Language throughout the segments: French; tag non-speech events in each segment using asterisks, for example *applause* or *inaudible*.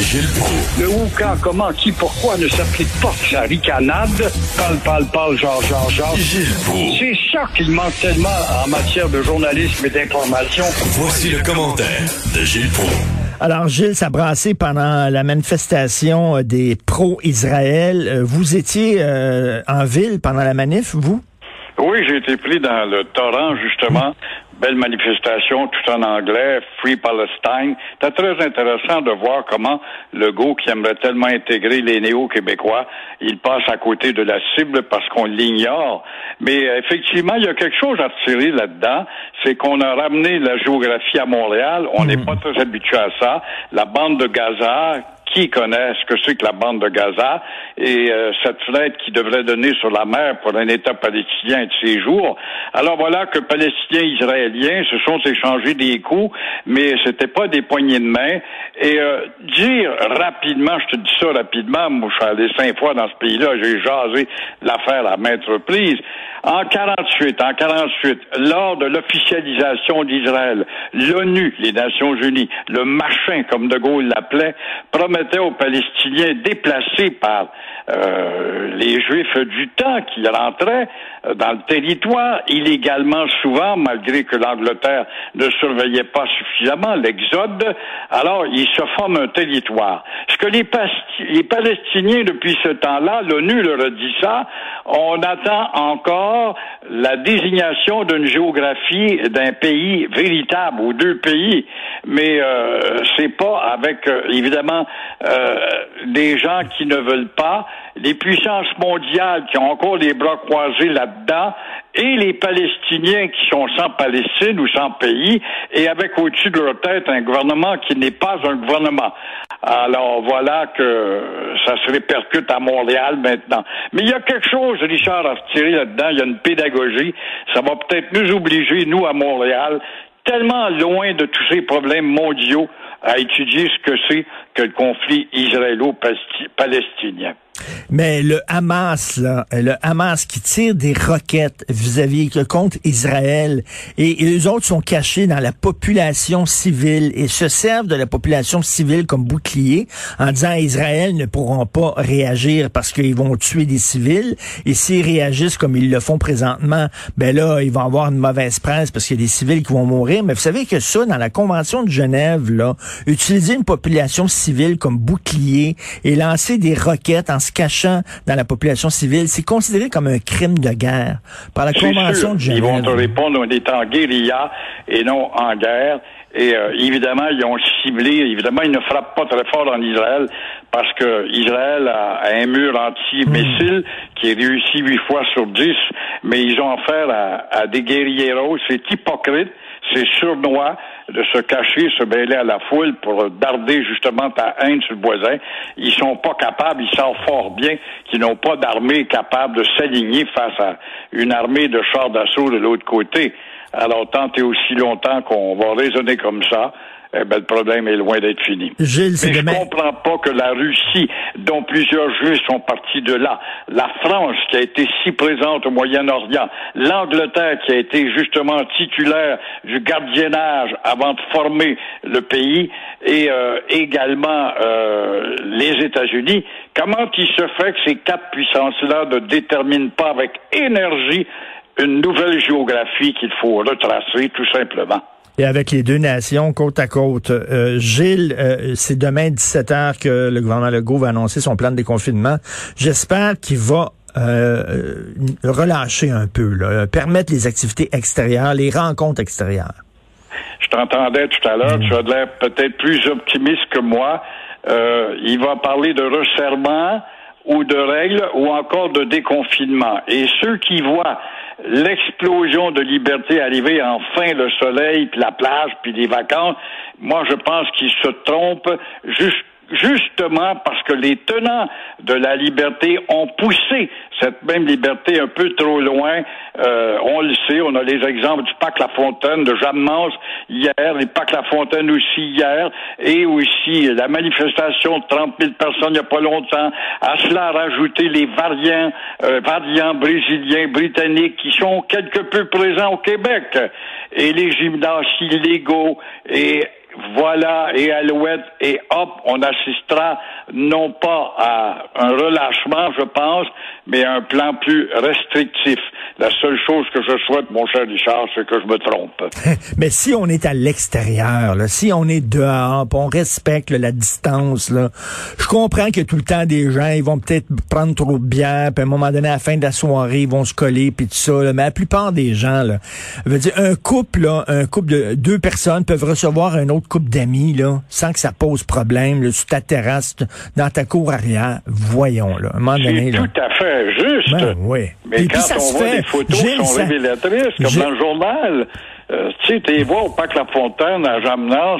Gilles Proulx. Le où, quand, comment, qui, pourquoi ne s'applique pas que sa ricanade? Parle, parle, parle, genre, genre, genre. Gilles Proulx. C'est ça qu'il manque tellement en matière de journalisme et d'information. Voici le commentaire de Gilles Proulx. Alors, Gilles, ça brassé pendant la manifestation euh, des pro-Israël. Euh, Vous étiez euh, en ville pendant la manif, vous? Oui, j'ai été pris dans le torrent, justement. Belle manifestation, tout en anglais, Free Palestine. C'était très intéressant de voir comment le go qui aimerait tellement intégrer les néo-québécois, il passe à côté de la cible parce qu'on l'ignore. Mais effectivement, il y a quelque chose à retirer là-dedans, c'est qu'on a ramené la géographie à Montréal. On n'est pas très habitué à ça. La bande de Gaza, qui connaît ce que c'est que la bande de Gaza et euh, cette fenêtre qui devrait donner sur la mer pour un État palestinien de ces jours. Alors voilà que Palestiniens et Israéliens se sont échangés des coups, mais c'était pas des poignées de main. Et euh, dire rapidement, je te dis ça rapidement, moi je suis allé cinq fois dans ce pays-là, j'ai jasé l'affaire à maintes reprises. En 48, en 48, lors de l'officialisation d'Israël, l'ONU, les Nations Unies, le machin, comme De Gaulle l'appelait, promettait aux Palestiniens déplacés par euh, les Juifs du temps qui rentraient euh, dans le territoire illégalement souvent, malgré que l'Angleterre ne surveillait pas suffisamment l'exode. Alors, ils se forment un territoire. Ce que les Palestiniens, depuis ce temps-là, l'ONU leur a dit ça, on attend encore la désignation d'une géographie d'un pays véritable ou deux pays, mais euh, c'est pas avec euh, évidemment euh, des gens qui ne veulent pas, les puissances mondiales qui ont encore les bras croisés là-dedans, et les Palestiniens qui sont sans Palestine ou sans pays, et avec au-dessus de leur tête un gouvernement qui n'est pas un gouvernement. Alors voilà que ça se répercute à Montréal maintenant. Mais il y a quelque chose, Richard, à retirer là-dedans. Il y a une pédagogie. Ça va peut-être nous obliger, nous, à Montréal, tellement loin de tous ces problèmes mondiaux, à étudier ce que c'est que le conflit israélo-palestinien. Mais le Hamas, là, le Hamas qui tire des roquettes vis-à-vis que contre Israël, et, et les autres sont cachés dans la population civile et se servent de la population civile comme bouclier en disant Israël ne pourront pas réagir parce qu'ils vont tuer des civils. Et s'ils réagissent comme ils le font présentement, ben là, ils vont avoir une mauvaise presse parce qu'il y a des civils qui vont mourir. Mais vous savez que ça, dans la Convention de Genève, là, utiliser une population civile comme bouclier et lancer des roquettes en se cachant dans la population civile, c'est considéré comme un crime de guerre par la Convention sûr. de Genève. Ils vont te répondre, on est en guérilla et non en guerre. Et euh, évidemment, ils ont ciblé, évidemment, ils ne frappent pas très fort en Israël parce que Israël a, a un mur anti-missile qui est réussi huit fois sur dix, mais ils ont affaire à, à des guérilleros. C'est hypocrite, c'est surnois de se cacher, se mêler à la foule pour darder justement ta haine sur le voisin. Ils sont pas capables, ils savent fort bien qu'ils n'ont pas d'armée capable de s'aligner face à une armée de chars d'assaut de l'autre côté. Alors, tant et aussi longtemps qu'on va raisonner comme ça, eh ben, le problème est loin d'être fini. Gilles, Mais je demain. comprends pas que la Russie, dont plusieurs juifs sont partis de là, la France qui a été si présente au Moyen-Orient, l'Angleterre qui a été justement titulaire du gardiennage avant de former le pays, et euh, également euh, les États-Unis, comment il se fait que ces quatre puissances-là ne déterminent pas avec énergie une nouvelle géographie qu'il faut retracer, tout simplement? Et avec les deux nations côte à côte. Euh, Gilles, euh, c'est demain 17 h que le gouvernement Legault va annoncer son plan de déconfinement. J'espère qu'il va euh, relâcher un peu, là, permettre les activités extérieures, les rencontres extérieures. Je t'entendais tout à l'heure, tu as l'air peut-être plus optimiste que moi. Euh, il va parler de resserrement ou de règles ou encore de déconfinement. Et ceux qui voient l'explosion de liberté arriver, enfin le soleil, puis la plage, puis les vacances. Moi, je pense qu'ils se trompent juste justement parce que les tenants de la liberté ont poussé cette même liberté un peu trop loin. Euh, on le sait, on a les exemples du Pac La Fontaine, de Jeanne Mance hier, les Pac La Fontaine aussi hier, et aussi la manifestation de 30 000 personnes il n'y a pas longtemps. À cela rajouter les variants, euh, variants brésiliens, britanniques qui sont quelque peu présents au Québec, et les gymnases illégaux, et voilà, et Alouette, et hop, on assistera non pas à un relâchement, je pense, mais à un plan plus restrictif. La seule chose que je souhaite, mon cher Richard, c'est que je me trompe. *laughs* mais si on est à l'extérieur, si on est dehors, on respecte la distance, là, je comprends que tout le temps des gens, ils vont peut-être prendre trop de bière, puis à un moment donné, à la fin de la soirée, ils vont se coller, puis tout ça, mais la plupart des gens, là, veut dire, un couple, là, un couple de deux personnes peuvent recevoir un autre couple d'amis, là, sans que ça pose problème, là, sur ta terrasse, dans ta cour arrière. Voyons, là, à un moment donné. C'est tout à fait juste. Ben, oui. Mais quand on voit des photos qui sont révélatrices, comme dans le journal, euh, tu sais, t'es vois au Pac La Fontaine, à Jamenas,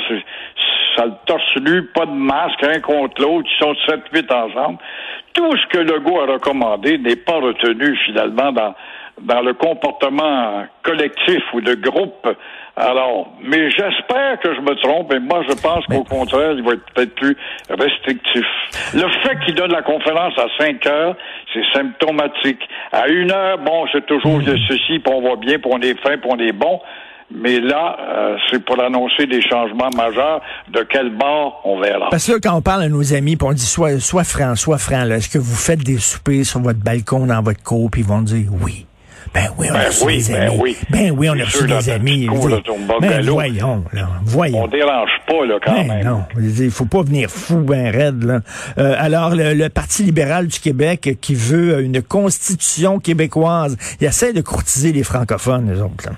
ça le torse nu, pas de masque, un contre l'autre, ils sont 7-8 ensemble. Tout ce que le goût a recommandé n'est pas retenu finalement dans dans le comportement collectif ou de groupe. Alors, mais j'espère que je me trompe, et moi je pense qu'au contraire, il va être peut-être plus restrictif. Le fait qu'il donne la conférence à 5 heures, c'est symptomatique. À une heure, bon, c'est toujours de ceci, puis on va bien, puis on est fin, puis on est bon. Mais là, euh, c'est pour annoncer des changements majeurs. De quel bord, on verra. Parce que quand on parle à nos amis, puis on dit soit, soit franc, soit franc, est-ce que vous faites des soupers sur votre balcon, dans votre cour, puis ils vont dire oui? Ben oui, on a ben reçu des ben amis. Oui. Ben oui, on a reçu des amis. ben voyons, là, voyons. On dérange pas, là, quand ben même. Non, il faut pas venir fou, ben raide, là. Euh, alors, le, Parti libéral du Québec qui veut une constitution québécoise, il essaie de courtiser les francophones, les autres, là.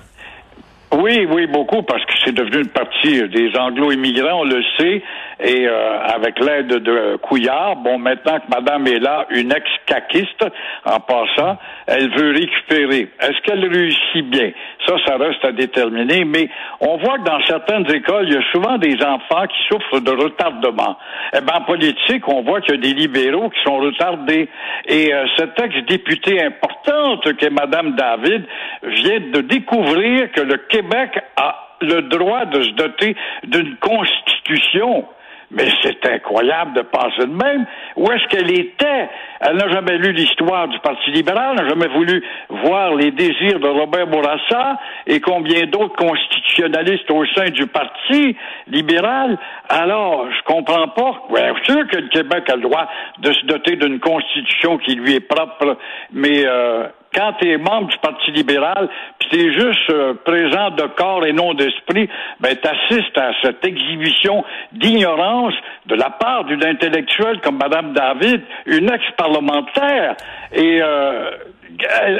Oui, oui, beaucoup, parce que c'est devenu une partie des anglo-immigrants, on le sait, et euh, avec l'aide de Couillard, bon, maintenant que Madame est là, une ex-caquiste, en passant, elle veut récupérer. Est-ce qu'elle réussit bien? Ça, ça reste à déterminer, mais on voit que dans certaines écoles, il y a souvent des enfants qui souffrent de retardement. Eh ben, en politique, on voit qu'il y a des libéraux qui sont retardés. Et euh, cette ex-députée importante qu'est Madame David vient de découvrir que le Québec a le droit de se doter d'une constitution. Mais c'est incroyable de penser de même. Où est-ce qu'elle était? Elle n'a jamais lu l'histoire du Parti libéral, n'a jamais voulu voir les désirs de Robert Bourassa et combien d'autres au sein du Parti libéral. Alors, je comprends pas. Ouais, sûr que le Québec a le droit de se doter d'une constitution qui lui est propre, mais euh, quand tu es membre du Parti libéral, puis tu es juste euh, présent de corps et non d'esprit, ben tu assistes à cette exhibition d'ignorance de la part d'une intellectuelle comme Madame David, une ex-parlementaire. Et euh,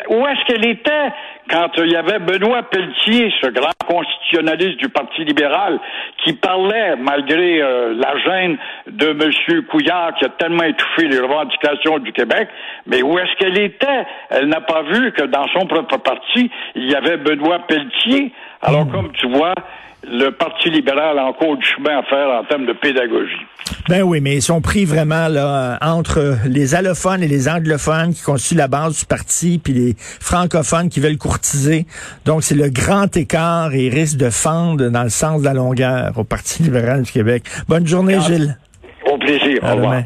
où est-ce qu'elle était quand il y avait Benoît Pelletier, ce grand constitutionnaliste du Parti libéral, qui parlait, malgré euh, la gêne de M. Couillard, qui a tellement étouffé les revendications du Québec, mais où est-ce qu'elle était? Elle n'a pas vu que dans son propre parti, il y avait Benoît Pelletier. Alors, hmm. comme tu vois, le Parti libéral a encore du chemin à faire en termes de pédagogie. Ben oui, mais ils sont pris vraiment là entre les allophones et les anglophones qui constituent la base du parti, puis les francophones qui veulent courtiser. Donc c'est le grand écart et risque de fendre dans le sens de la longueur au Parti libéral du Québec. Bonne journée, Gilles. Au plaisir. Au revoir.